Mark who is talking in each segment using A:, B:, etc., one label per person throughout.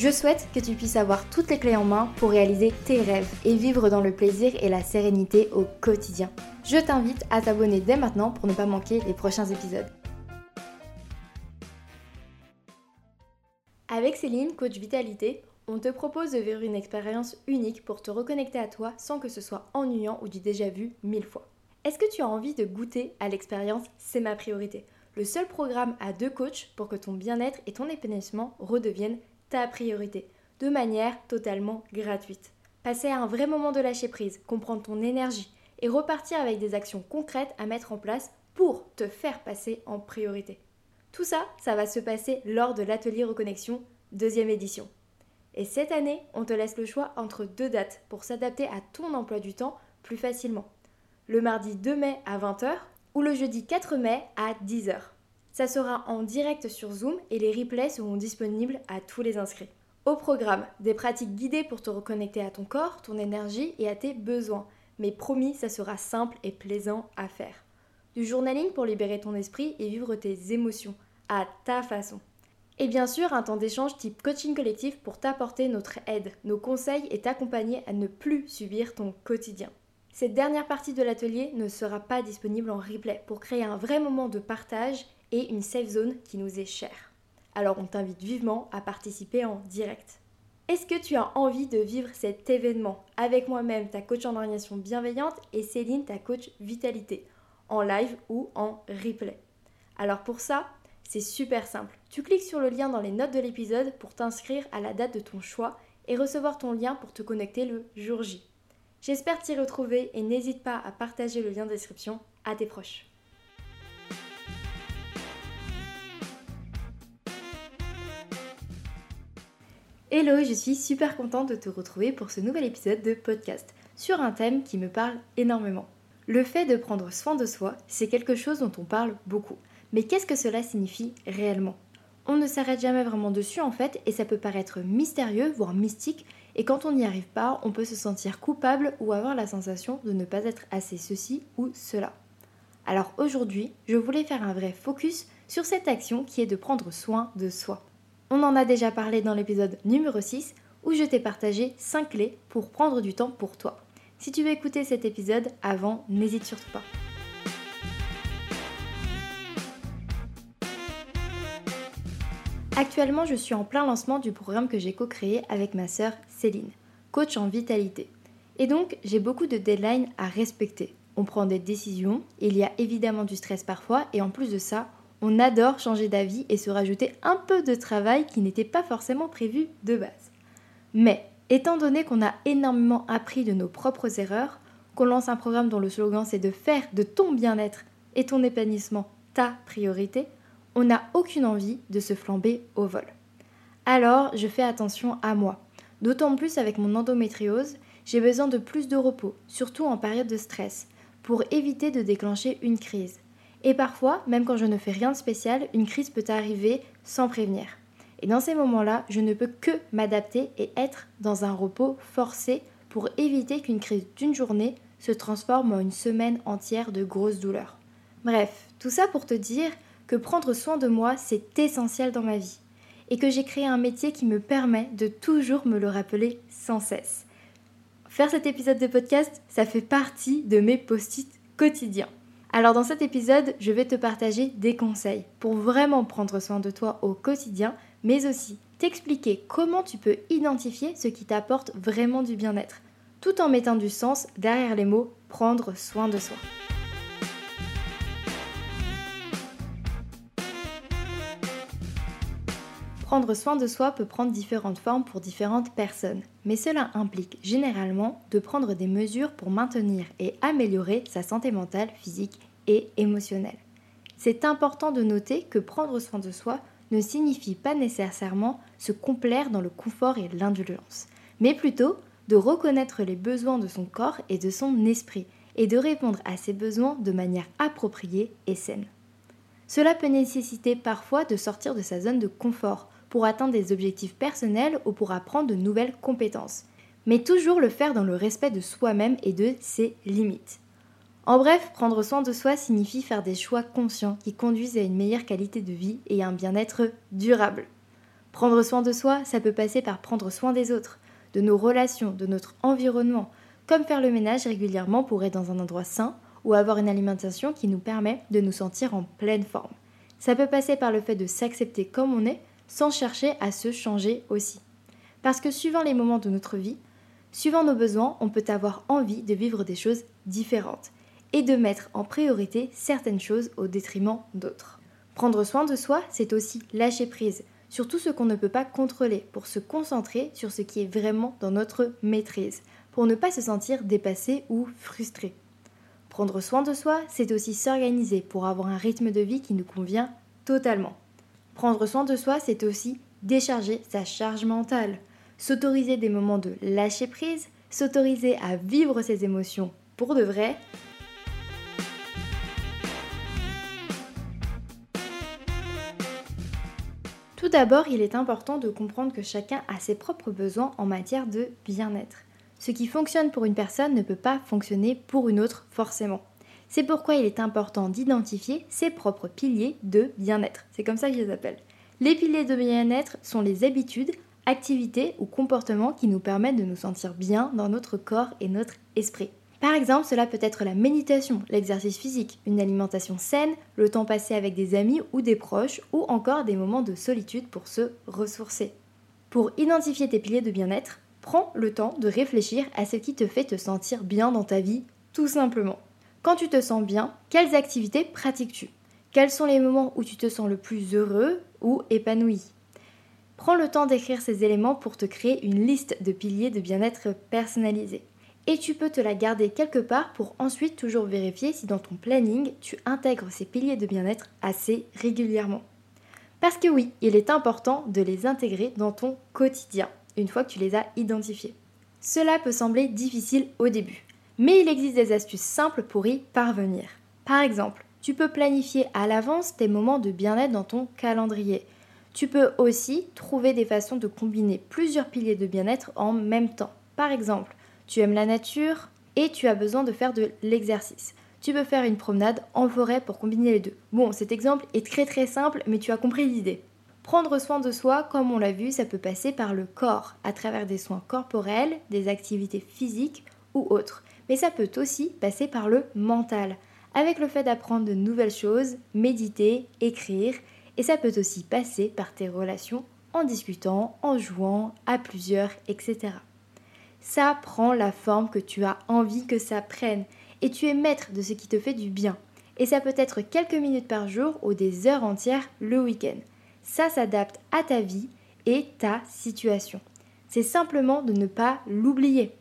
A: Je souhaite que tu puisses avoir toutes les clés en main pour réaliser tes rêves et vivre dans le plaisir et la sérénité au quotidien. Je t'invite à t'abonner dès maintenant pour ne pas manquer les prochains épisodes. Avec Céline, coach vitalité, on te propose de vivre une expérience unique pour te reconnecter à toi sans que ce soit ennuyant ou du déjà vu mille fois. Est-ce que tu as envie de goûter à l'expérience C'est ma priorité Le seul programme à deux coachs pour que ton bien-être et ton épanouissement redeviennent ta priorité, de manière totalement gratuite. Passer à un vrai moment de lâcher prise, comprendre ton énergie et repartir avec des actions concrètes à mettre en place pour te faire passer en priorité. Tout ça, ça va se passer lors de l'atelier Reconnexion, deuxième édition. Et cette année, on te laisse le choix entre deux dates pour s'adapter à ton emploi du temps plus facilement. Le mardi 2 mai à 20h ou le jeudi 4 mai à 10h. Ça sera en direct sur Zoom et les replays seront disponibles à tous les inscrits. Au programme, des pratiques guidées pour te reconnecter à ton corps, ton énergie et à tes besoins. Mais promis, ça sera simple et plaisant à faire. Du journaling pour libérer ton esprit et vivre tes émotions à ta façon. Et bien sûr, un temps d'échange type coaching collectif pour t'apporter notre aide, nos conseils et t'accompagner à ne plus subir ton quotidien. Cette dernière partie de l'atelier ne sera pas disponible en replay pour créer un vrai moment de partage et une safe zone qui nous est chère. Alors on t'invite vivement à participer en direct. Est-ce que tu as envie de vivre cet événement avec moi-même, ta coach en organisation bienveillante, et Céline, ta coach vitalité, en live ou en replay? Alors pour ça, c'est super simple. Tu cliques sur le lien dans les notes de l'épisode pour t'inscrire à la date de ton choix et recevoir ton lien pour te connecter le jour J. J'espère t'y retrouver et n'hésite pas à partager le lien de description à tes proches. Hello, je suis super contente de te retrouver pour ce nouvel épisode de podcast sur un thème qui me parle énormément. Le fait de prendre soin de soi, c'est quelque chose dont on parle beaucoup. Mais qu'est-ce que cela signifie réellement? On ne s'arrête jamais vraiment dessus en fait et ça peut paraître mystérieux, voire mystique, et quand on n'y arrive pas, on peut se sentir coupable ou avoir la sensation de ne pas être assez ceci ou cela. Alors aujourd'hui, je voulais faire un vrai focus sur cette action qui est de prendre soin de soi. On en a déjà parlé dans l'épisode numéro 6 où je t'ai partagé 5 clés pour prendre du temps pour toi. Si tu veux écouter cet épisode avant, n'hésite surtout pas. Actuellement, je suis en plein lancement du programme que j'ai co-créé avec ma sœur Céline, coach en vitalité. Et donc, j'ai beaucoup de deadlines à respecter. On prend des décisions, il y a évidemment du stress parfois, et en plus de ça, on adore changer d'avis et se rajouter un peu de travail qui n'était pas forcément prévu de base. Mais, étant donné qu'on a énormément appris de nos propres erreurs, qu'on lance un programme dont le slogan c'est de faire de ton bien-être et ton épanouissement ta priorité, on n'a aucune envie de se flamber au vol. Alors, je fais attention à moi. D'autant plus avec mon endométriose, j'ai besoin de plus de repos, surtout en période de stress, pour éviter de déclencher une crise. Et parfois, même quand je ne fais rien de spécial, une crise peut arriver sans prévenir. Et dans ces moments-là, je ne peux que m'adapter et être dans un repos forcé pour éviter qu'une crise d'une journée se transforme en une semaine entière de grosses douleurs. Bref, tout ça pour te dire que prendre soin de moi, c'est essentiel dans ma vie. Et que j'ai créé un métier qui me permet de toujours me le rappeler sans cesse. Faire cet épisode de podcast, ça fait partie de mes post-it quotidiens. Alors dans cet épisode, je vais te partager des conseils pour vraiment prendre soin de toi au quotidien, mais aussi t'expliquer comment tu peux identifier ce qui t'apporte vraiment du bien-être, tout en mettant du sens derrière les mots prendre soin de soi. Prendre soin de soi peut prendre différentes formes pour différentes personnes, mais cela implique généralement de prendre des mesures pour maintenir et améliorer sa santé mentale, physique et émotionnelle. C'est important de noter que prendre soin de soi ne signifie pas nécessairement se complaire dans le confort et l'indulgence, mais plutôt de reconnaître les besoins de son corps et de son esprit et de répondre à ces besoins de manière appropriée et saine. Cela peut nécessiter parfois de sortir de sa zone de confort pour atteindre des objectifs personnels ou pour apprendre de nouvelles compétences. Mais toujours le faire dans le respect de soi-même et de ses limites. En bref, prendre soin de soi signifie faire des choix conscients qui conduisent à une meilleure qualité de vie et à un bien-être durable. Prendre soin de soi, ça peut passer par prendre soin des autres, de nos relations, de notre environnement, comme faire le ménage régulièrement pour être dans un endroit sain ou avoir une alimentation qui nous permet de nous sentir en pleine forme. Ça peut passer par le fait de s'accepter comme on est sans chercher à se changer aussi. Parce que suivant les moments de notre vie, suivant nos besoins, on peut avoir envie de vivre des choses différentes et de mettre en priorité certaines choses au détriment d'autres. Prendre soin de soi, c'est aussi lâcher prise sur tout ce qu'on ne peut pas contrôler pour se concentrer sur ce qui est vraiment dans notre maîtrise, pour ne pas se sentir dépassé ou frustré. Prendre soin de soi, c'est aussi s'organiser pour avoir un rythme de vie qui nous convient totalement. Prendre soin de soi, c'est aussi décharger sa charge mentale, s'autoriser des moments de lâcher prise, s'autoriser à vivre ses émotions pour de vrai Tout d'abord, il est important de comprendre que chacun a ses propres besoins en matière de bien-être. Ce qui fonctionne pour une personne ne peut pas fonctionner pour une autre forcément. C'est pourquoi il est important d'identifier ses propres piliers de bien-être. C'est comme ça que je les appelle. Les piliers de bien-être sont les habitudes, activités ou comportements qui nous permettent de nous sentir bien dans notre corps et notre esprit. Par exemple, cela peut être la méditation, l'exercice physique, une alimentation saine, le temps passé avec des amis ou des proches, ou encore des moments de solitude pour se ressourcer. Pour identifier tes piliers de bien-être, prends le temps de réfléchir à ce qui te fait te sentir bien dans ta vie, tout simplement. Quand tu te sens bien, quelles activités pratiques-tu? Quels sont les moments où tu te sens le plus heureux ou épanoui? Prends le temps d'écrire ces éléments pour te créer une liste de piliers de bien-être personnalisés et tu peux te la garder quelque part pour ensuite toujours vérifier si dans ton planning tu intègres ces piliers de bien-être assez régulièrement. Parce que oui, il est important de les intégrer dans ton quotidien une fois que tu les as identifiés. Cela peut sembler difficile au début, mais il existe des astuces simples pour y parvenir. Par exemple, tu peux planifier à l'avance tes moments de bien-être dans ton calendrier. Tu peux aussi trouver des façons de combiner plusieurs piliers de bien-être en même temps. Par exemple, tu aimes la nature et tu as besoin de faire de l'exercice. Tu peux faire une promenade en forêt pour combiner les deux. Bon, cet exemple est très très simple, mais tu as compris l'idée. Prendre soin de soi, comme on l'a vu, ça peut passer par le corps, à travers des soins corporels, des activités physiques ou autres. Mais ça peut aussi passer par le mental, avec le fait d'apprendre de nouvelles choses, méditer, écrire, et ça peut aussi passer par tes relations en discutant, en jouant, à plusieurs, etc ça prend la forme que tu as envie que ça prenne et tu es maître de ce qui te fait du bien. Et ça peut être quelques minutes par jour ou des heures entières le week-end. Ça s'adapte à ta vie et ta situation. C'est simplement de ne pas l'oublier.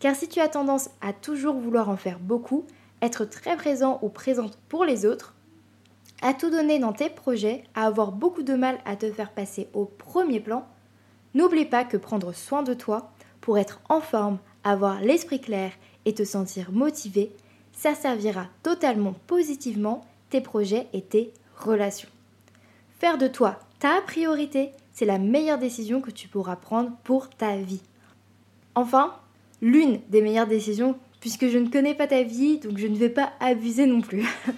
A: Car si tu as tendance à toujours vouloir en faire beaucoup, être très présent ou présente pour les autres, à tout donner dans tes projets, à avoir beaucoup de mal à te faire passer au premier plan, n'oublie pas que prendre soin de toi, pour être en forme, avoir l'esprit clair et te sentir motivé, ça servira totalement positivement tes projets et tes relations. Faire de toi ta priorité, c'est la meilleure décision que tu pourras prendre pour ta vie. Enfin, l'une des meilleures décisions, puisque je ne connais pas ta vie, donc je ne vais pas abuser non plus.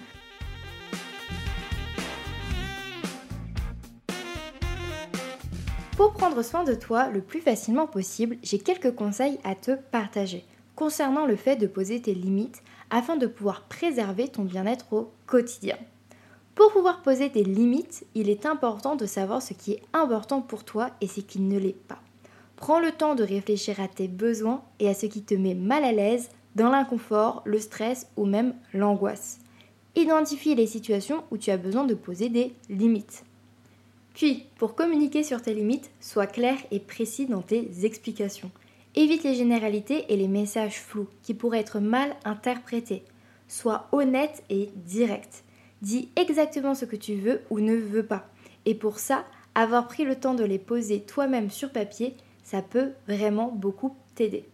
A: Pour prendre soin de toi le plus facilement possible, j'ai quelques conseils à te partager concernant le fait de poser tes limites afin de pouvoir préserver ton bien-être au quotidien. Pour pouvoir poser tes limites, il est important de savoir ce qui est important pour toi et ce qui ne l'est pas. Prends le temps de réfléchir à tes besoins et à ce qui te met mal à l'aise dans l'inconfort, le stress ou même l'angoisse. Identifie les situations où tu as besoin de poser des limites. Puis, pour communiquer sur tes limites, sois clair et précis dans tes explications. Évite les généralités et les messages flous qui pourraient être mal interprétés. Sois honnête et direct. Dis exactement ce que tu veux ou ne veux pas. Et pour ça, avoir pris le temps de les poser toi-même sur papier, ça peut vraiment beaucoup t'aider.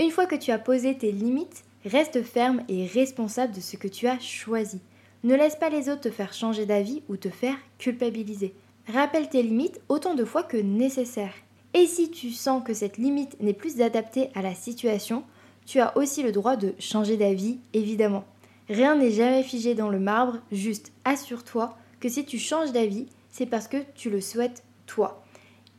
A: Une fois que tu as posé tes limites, reste ferme et responsable de ce que tu as choisi. Ne laisse pas les autres te faire changer d'avis ou te faire culpabiliser. Rappelle tes limites autant de fois que nécessaire. Et si tu sens que cette limite n'est plus adaptée à la situation, tu as aussi le droit de changer d'avis, évidemment. Rien n'est jamais figé dans le marbre, juste assure-toi que si tu changes d'avis, c'est parce que tu le souhaites toi.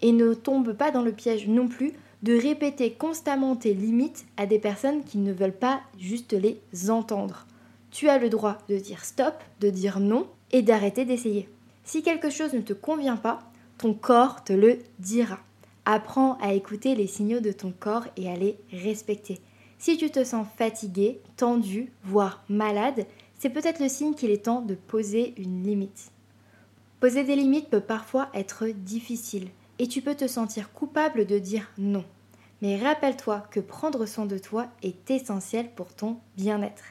A: Et ne tombe pas dans le piège non plus de répéter constamment tes limites à des personnes qui ne veulent pas juste les entendre. Tu as le droit de dire stop, de dire non et d'arrêter d'essayer. Si quelque chose ne te convient pas, ton corps te le dira. Apprends à écouter les signaux de ton corps et à les respecter. Si tu te sens fatigué, tendu, voire malade, c'est peut-être le signe qu'il est temps de poser une limite. Poser des limites peut parfois être difficile et tu peux te sentir coupable de dire non. Mais rappelle-toi que prendre soin de toi est essentiel pour ton bien-être.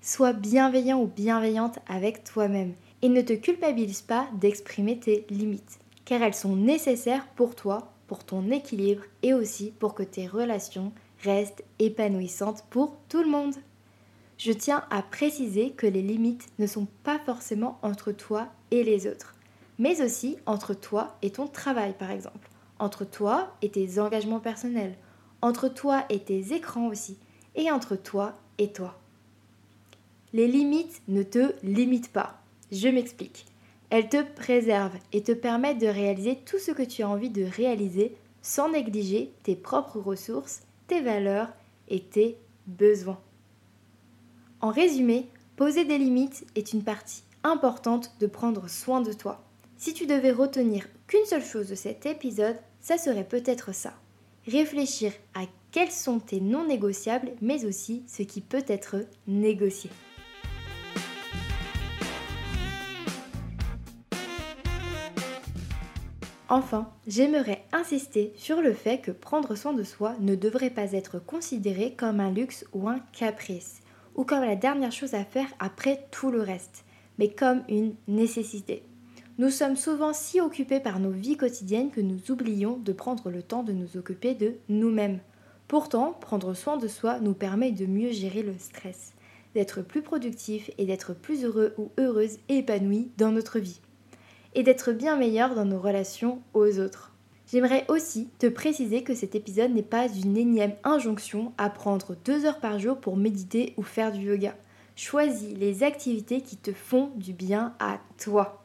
A: Sois bienveillant ou bienveillante avec toi-même et ne te culpabilise pas d'exprimer tes limites, car elles sont nécessaires pour toi, pour ton équilibre et aussi pour que tes relations restent épanouissantes pour tout le monde. Je tiens à préciser que les limites ne sont pas forcément entre toi et les autres mais aussi entre toi et ton travail par exemple, entre toi et tes engagements personnels, entre toi et tes écrans aussi, et entre toi et toi. Les limites ne te limitent pas. Je m'explique. Elles te préservent et te permettent de réaliser tout ce que tu as envie de réaliser sans négliger tes propres ressources, tes valeurs et tes besoins. En résumé, poser des limites est une partie importante de prendre soin de toi. Si tu devais retenir qu'une seule chose de cet épisode, ça serait peut-être ça. Réfléchir à quels sont tes non négociables, mais aussi ce qui peut être négocié. Enfin, j'aimerais insister sur le fait que prendre soin de soi ne devrait pas être considéré comme un luxe ou un caprice, ou comme la dernière chose à faire après tout le reste, mais comme une nécessité. Nous sommes souvent si occupés par nos vies quotidiennes que nous oublions de prendre le temps de nous occuper de nous-mêmes. Pourtant, prendre soin de soi nous permet de mieux gérer le stress, d'être plus productif et d'être plus heureux ou heureuse et dans notre vie. Et d'être bien meilleur dans nos relations aux autres. J'aimerais aussi te préciser que cet épisode n'est pas une énième injonction à prendre deux heures par jour pour méditer ou faire du yoga. Choisis les activités qui te font du bien à toi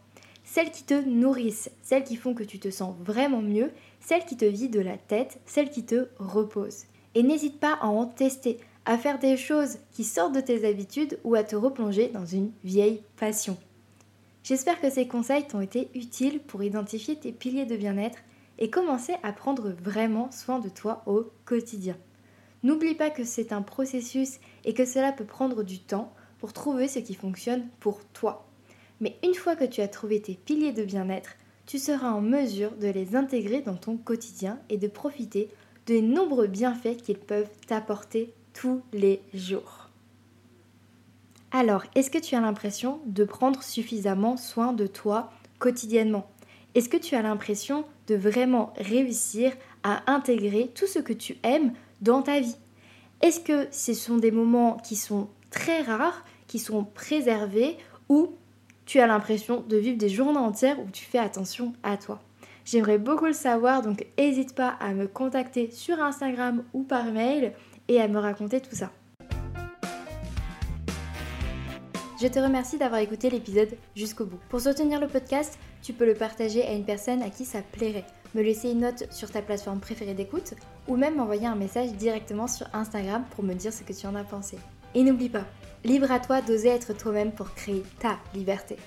A: celles qui te nourrissent, celles qui font que tu te sens vraiment mieux, celles qui te vident de la tête, celles qui te reposent. Et n'hésite pas à en tester, à faire des choses qui sortent de tes habitudes ou à te replonger dans une vieille passion. J'espère que ces conseils t'ont été utiles pour identifier tes piliers de bien-être et commencer à prendre vraiment soin de toi au quotidien. N'oublie pas que c'est un processus et que cela peut prendre du temps pour trouver ce qui fonctionne pour toi. Mais une fois que tu as trouvé tes piliers de bien-être, tu seras en mesure de les intégrer dans ton quotidien et de profiter des nombreux bienfaits qu'ils peuvent t'apporter tous les jours. Alors, est-ce que tu as l'impression de prendre suffisamment soin de toi quotidiennement? Est-ce que tu as l'impression de vraiment réussir à intégrer tout ce que tu aimes dans ta vie? Est-ce que ce sont des moments qui sont très rares, qui sont préservés ou tu as l'impression de vivre des journées entières où tu fais attention à toi. J'aimerais beaucoup le savoir, donc n'hésite pas à me contacter sur Instagram ou par mail et à me raconter tout ça. Je te remercie d'avoir écouté l'épisode jusqu'au bout. Pour soutenir le podcast, tu peux le partager à une personne à qui ça plairait, me laisser une note sur ta plateforme préférée d'écoute ou même m'envoyer un message directement sur Instagram pour me dire ce que tu en as pensé. Et n'oublie pas, Libre à toi d'oser être toi-même pour créer ta liberté.